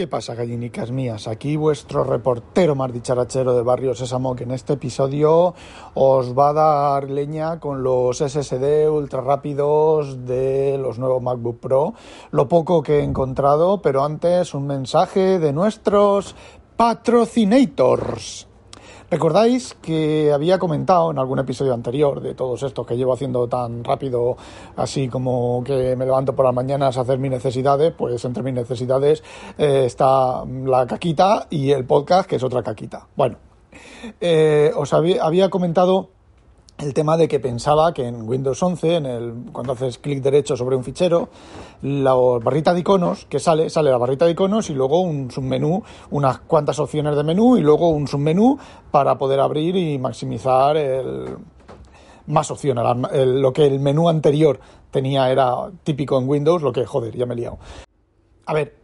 ¿Qué pasa, gallinicas mías? Aquí vuestro reportero más dicharachero de Barrio Sésamo, que en este episodio os va a dar leña con los SSD ultra rápidos de los nuevos MacBook Pro. Lo poco que he encontrado, pero antes un mensaje de nuestros patrocinators. ¿Recordáis que había comentado en algún episodio anterior de todos estos que llevo haciendo tan rápido, así como que me levanto por las mañanas a hacer mis necesidades? Pues entre mis necesidades eh, está la caquita y el podcast, que es otra caquita. Bueno, eh, os había, había comentado el tema de que pensaba que en Windows 11, en el, cuando haces clic derecho sobre un fichero, la barrita de iconos que sale, sale la barrita de iconos y luego un submenú, unas cuantas opciones de menú y luego un submenú para poder abrir y maximizar el, más opciones. lo que el menú anterior tenía era típico en Windows, lo que, joder, ya me he liado. A ver,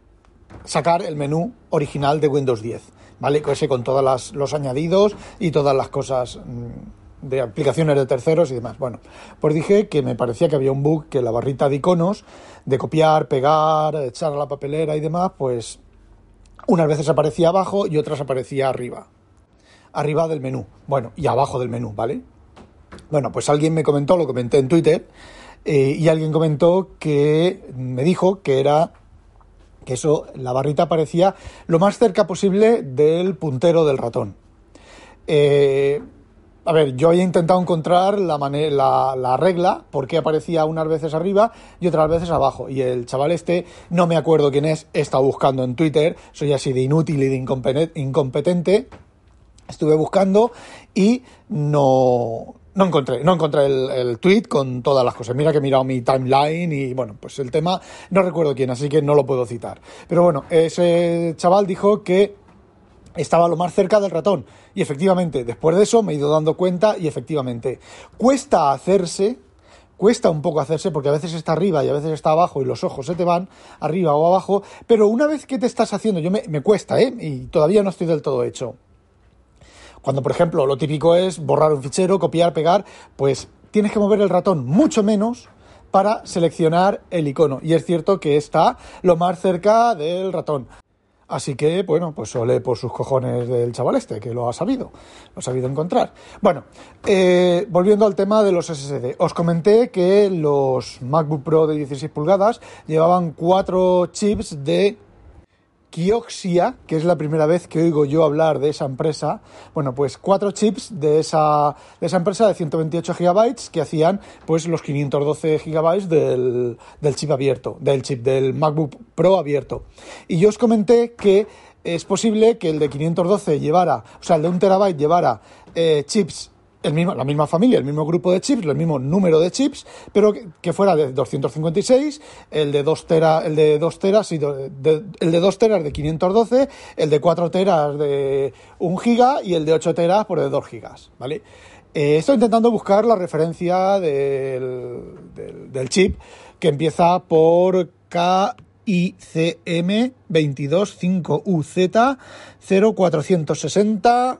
sacar el menú original de Windows 10, ¿vale? Ese con todos los añadidos y todas las cosas de aplicaciones de terceros y demás. Bueno, pues dije que me parecía que había un bug que la barrita de iconos, de copiar, pegar, echar a la papelera y demás, pues unas veces aparecía abajo y otras aparecía arriba. Arriba del menú, bueno, y abajo del menú, ¿vale? Bueno, pues alguien me comentó, lo comenté en Twitter, eh, y alguien comentó que me dijo que era que eso, la barrita aparecía lo más cerca posible del puntero del ratón. Eh, a ver, yo he intentado encontrar la, la, la, regla, porque aparecía unas veces arriba y otras veces abajo. Y el chaval este, no me acuerdo quién es, he estado buscando en Twitter, soy así de inútil y de incompetente. Estuve buscando y no, no encontré, no encontré el, el, tweet con todas las cosas. Mira que he mirado mi timeline y bueno, pues el tema no recuerdo quién, así que no lo puedo citar. Pero bueno, ese chaval dijo que estaba lo más cerca del ratón. Y efectivamente, después de eso me he ido dando cuenta y efectivamente, cuesta hacerse, cuesta un poco hacerse porque a veces está arriba y a veces está abajo y los ojos se te van arriba o abajo, pero una vez que te estás haciendo, yo me, me cuesta, ¿eh? Y todavía no estoy del todo hecho. Cuando, por ejemplo, lo típico es borrar un fichero, copiar, pegar, pues tienes que mover el ratón mucho menos para seleccionar el icono. Y es cierto que está lo más cerca del ratón. Así que, bueno, pues ole por sus cojones del chaval este, que lo ha sabido, lo ha sabido encontrar. Bueno, eh, volviendo al tema de los SSD, os comenté que los MacBook Pro de 16 pulgadas llevaban cuatro chips de Kioxia, que es la primera vez que oigo yo hablar de esa empresa, bueno, pues cuatro chips de esa, de esa empresa de 128 gigabytes que hacían pues los 512 gigabytes del, del chip abierto, del chip del MacBook Pro abierto. Y yo os comenté que es posible que el de 512 llevara, o sea, el de un terabyte llevara eh, chips el mismo, la misma familia, el mismo grupo de chips, el mismo número de chips, pero que, fuera de 256, el de 2 teras, el de 2 teras y el de 2 teras de 512, el de 4 teras de 1 giga y el de 8 teras por de 2 gigas, ¿vale? Eh, estoy intentando buscar la referencia del, del, chip que empieza por KICM 225UZ 0460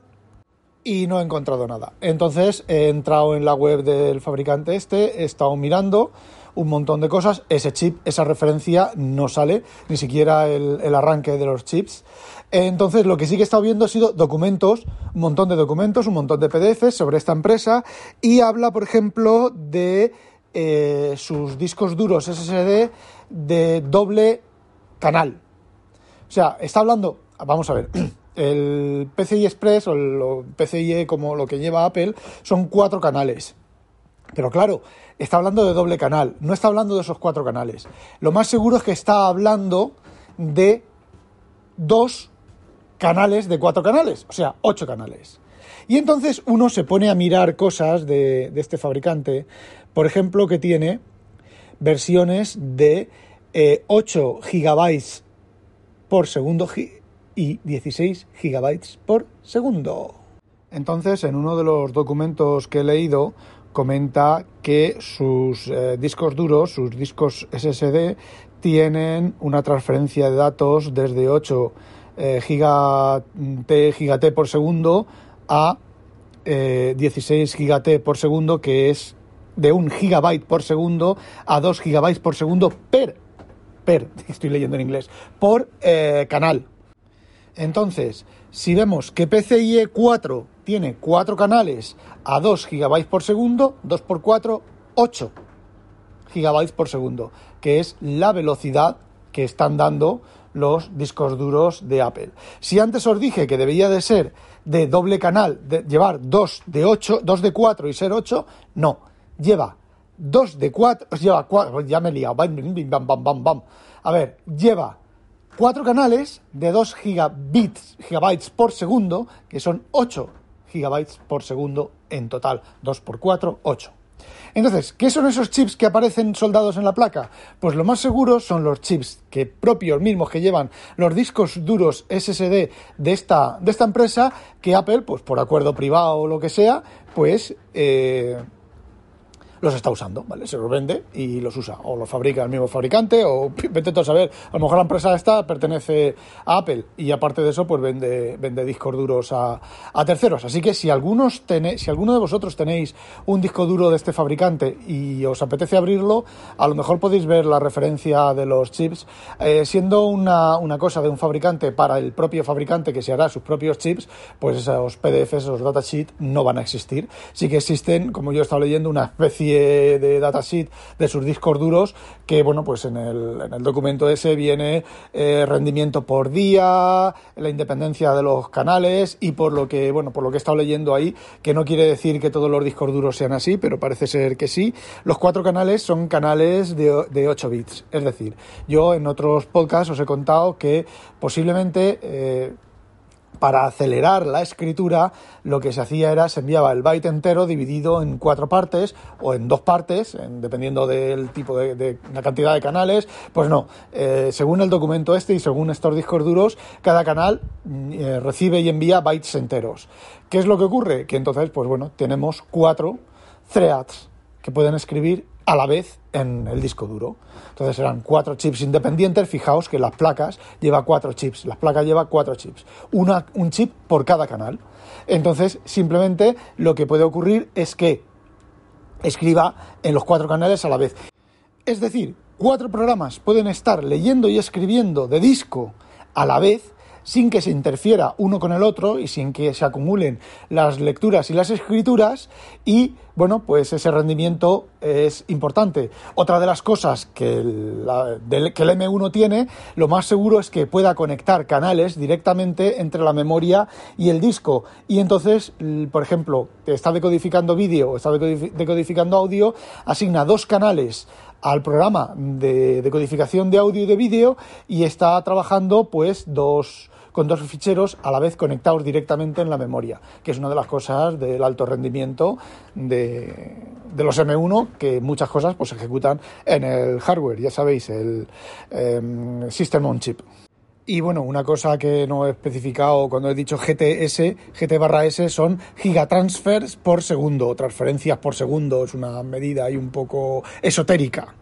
y no he encontrado nada. Entonces he entrado en la web del fabricante este, he estado mirando un montón de cosas, ese chip, esa referencia no sale, ni siquiera el, arranque de los chips. Entonces lo que sí que he estado viendo ha sido documentos, un montón de documentos, un montón de PDFs sobre esta empresa y habla, por ejemplo, de eh, sus discos duros SSD de doble canal. O sea, está hablando, vamos a ver, el PCI Express o el PCIe como lo que lleva Apple son cuatro canales. Pero claro, está hablando de doble canal, no está hablando de esos cuatro canales. Lo más seguro es que está hablando de dos canales de cuatro canales, o sea, ocho canales. Y entonces uno se pone a mirar cosas de, este fabricante, por ejemplo, que tiene versiones de 8 eh, gigabytes por segundo y 16 gigabytes por segundo. Entonces, en uno de los documentos que he leído, comenta que sus eh, discos duros, sus discos SSD, tienen una transferencia de datos desde 8 eh, gigat por segundo a 16 eh, gigat por segundo, que es de un gigabyte por segundo a 2 gigabytes por segundo per, per, estoy leyendo en inglés, por eh, canal. Entonces, si vemos que PCIe 4 tiene 4 canales a 2 gigabytes por segundo, 2 por 4, 8 gigabytes por segundo, que es la velocidad que están dando los discos duros de Apple. Si antes os dije que debía de ser de doble canal, de llevar 2 de 8, 2 de 4 y ser 8, no, lleva 2 de 4, lleva 4, ya me he liado, bam. A ver, lleva 4 canales de 2 gigabits, gigabytes por segundo, que son 8 gigabytes por segundo en total, 2 por 4, 8. Entonces, ¿qué son esos chips que aparecen soldados en la placa? Pues lo más seguro son los chips que propios mismos que llevan los discos duros SSD de esta, de esta empresa que Apple, pues por acuerdo privado o lo que sea, pues eh, los está usando, ¿vale? Se los vende y los usa. O los fabrica el mismo fabricante, o vete a saber, a lo mejor la empresa esta pertenece a Apple y aparte de eso, pues vende, vende discos duros a, terceros. Así que si algunos tenéis, si alguno de vosotros tenéis un disco duro de este fabricante y os apetece abrirlo, a lo mejor podéis ver la referencia de los chips, eh, siendo una, una cosa de un fabricante para el propio fabricante que se hará sus propios chips, pues esos PDFs, esos datasheets no van a existir. Sí que existen, como yo he estado leyendo, una especie de datasheet de sus discos duros que, bueno, pues en el, en el documento ese viene eh, rendimiento por día, la independencia de los canales y por lo que, bueno, por lo que he estado leyendo ahí, que no quiere decir que todos los discos duros sean así, pero parece ser que sí, los cuatro canales son canales de, de 8 bits. Es decir, yo en otros podcasts os he contado que posiblemente... Eh, para acelerar la escritura, lo que se hacía era se enviaba el byte entero dividido en cuatro partes o en dos partes, dependiendo del tipo de, la cantidad de canales. Pues no, eh, según el documento este y según estos discos duros, cada canal mm, eh, recibe y envía bytes enteros. ¿Qué es lo que ocurre? Que entonces, pues bueno, tenemos cuatro threads que pueden escribir a la vez en el disco duro. Entonces eran cuatro chips independientes. Fijaos que las placas lleva cuatro chips. Las placas lleva cuatro chips. Una, un chip por cada canal. Entonces, simplemente lo que puede ocurrir es que escriba en los cuatro canales a la vez. Es decir, cuatro programas pueden estar leyendo y escribiendo de disco a la vez sin que se interfiera uno con el otro y sin que se acumulen las lecturas y las escrituras y bueno, pues ese rendimiento es importante. Otra de las cosas que, el M1 tiene, lo más seguro es que pueda conectar canales directamente entre la memoria y el disco. Y entonces, por ejemplo, está decodificando vídeo o está decodificando audio, asigna dos canales al programa de decodificación de audio y de vídeo y está trabajando pues dos con dos ficheros a la vez conectados directamente en la memoria, que es una de las cosas del alto rendimiento de, los M1, que muchas cosas pues, se ejecutan en el hardware, ya sabéis, el em, System on Chip. Y bueno, una cosa que no he especificado cuando he dicho GTS, GT barra S son gigatransfers por segundo, transferencias por segundo, es una medida ahí un poco esotérica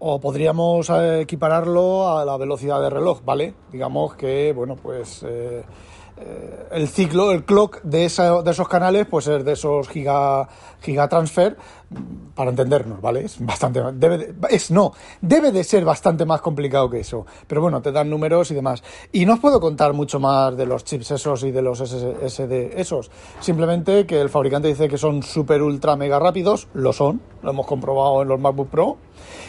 o podríamos eh, equipararlo a la velocidad de reloj, ¿vale? Digamos que, bueno, pues eh, eh, el ciclo, el clock de, de esos canales, pues es de esos giga, gigatransfer, para entendernos, ¿vale? Es bastante, debe es, no, debe de ser bastante más complicado que eso, pero bueno, te dan números y demás. Y no os puedo contar mucho más de los chips esos y de los SSD esos, simplemente que el fabricante dice que son super ultra mega rápidos, lo son, lo hemos comprobado en los MacBook Pro,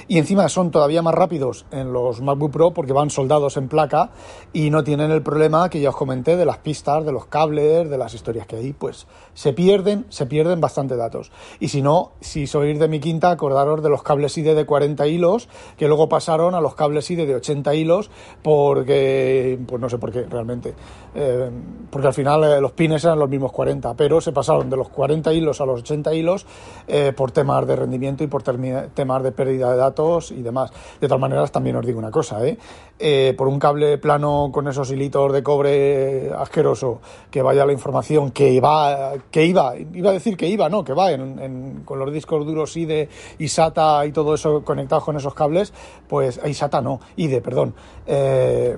y encima son todavía más rápidos en los MacBook Pro porque van soldados en placa y no tienen el problema que ya os comenté de las pistas, de los cables, de las historias que hay, pues se pierden, se pierden bastante datos. Y si no, si sois de mi quinta, acordaros de los cables IDE de 40 hilos, que luego pasaron a los cables IDE de 80 hilos, porque, pues no sé por qué realmente, eh, porque al final eh, los pines eran los mismos 40, pero se pasaron de los 40 hilos a los 80 hilos eh, por temas de rendimiento y por temas de pérdida de datos y demás. De todas maneras, también os digo una cosa, ¿eh? por un cable plano con esos hilitos de cobre asqueroso, que vaya la información que va, que iba, iba a decir que iba, no, que va con los discos duros IDE SATA y todo eso conectados con esos cables, pues, y SATA no, IDE, perdón, eh,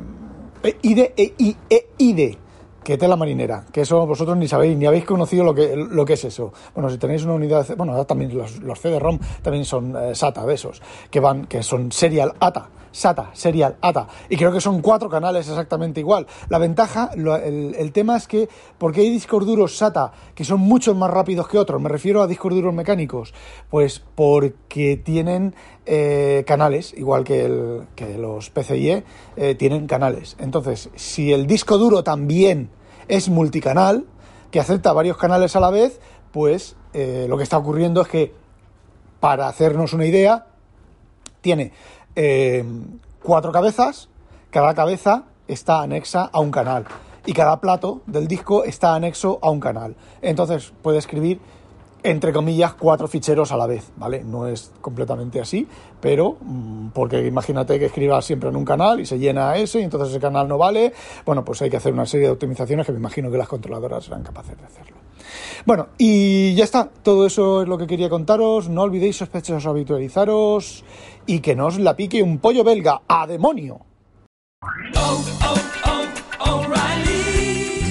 IDE, e, e, IDE, que tela marinera, que eso vosotros ni sabéis, ni habéis conocido lo que, lo que es eso. Bueno, si tenéis una unidad, bueno, también los, los CD-ROM también son eh, SATA de esos, que van, que son serial ATA, SATA, serial ATA, y creo que son cuatro canales exactamente igual. La ventaja, el, tema es que, porque hay discos duros SATA que son mucho más rápidos que otros, me refiero a discos duros mecánicos, pues porque tienen eh, canales, igual que, el, que los PCIe, eh, tienen canales. Entonces, si el disco duro también es multicanal, que acepta varios canales a la vez, pues eh, lo que está ocurriendo es que, para hacernos una idea, tiene cuatro cabezas, cada cabeza está anexa a un canal y cada plato del disco está anexo a un canal. Entonces puede escribir entre comillas, cuatro ficheros a la vez, ¿vale? No es completamente así, pero mm, porque imagínate que escribas siempre en un canal y se llena ese y entonces ese canal no vale, bueno, pues hay que hacer una serie de optimizaciones que me imagino que las controladoras serán capaces de hacerlo. Bueno, y ya está, todo eso es lo que quería contaros, no olvidéis sospechosos habitualizaros y que no os la pique un pollo belga, ¡a demonio!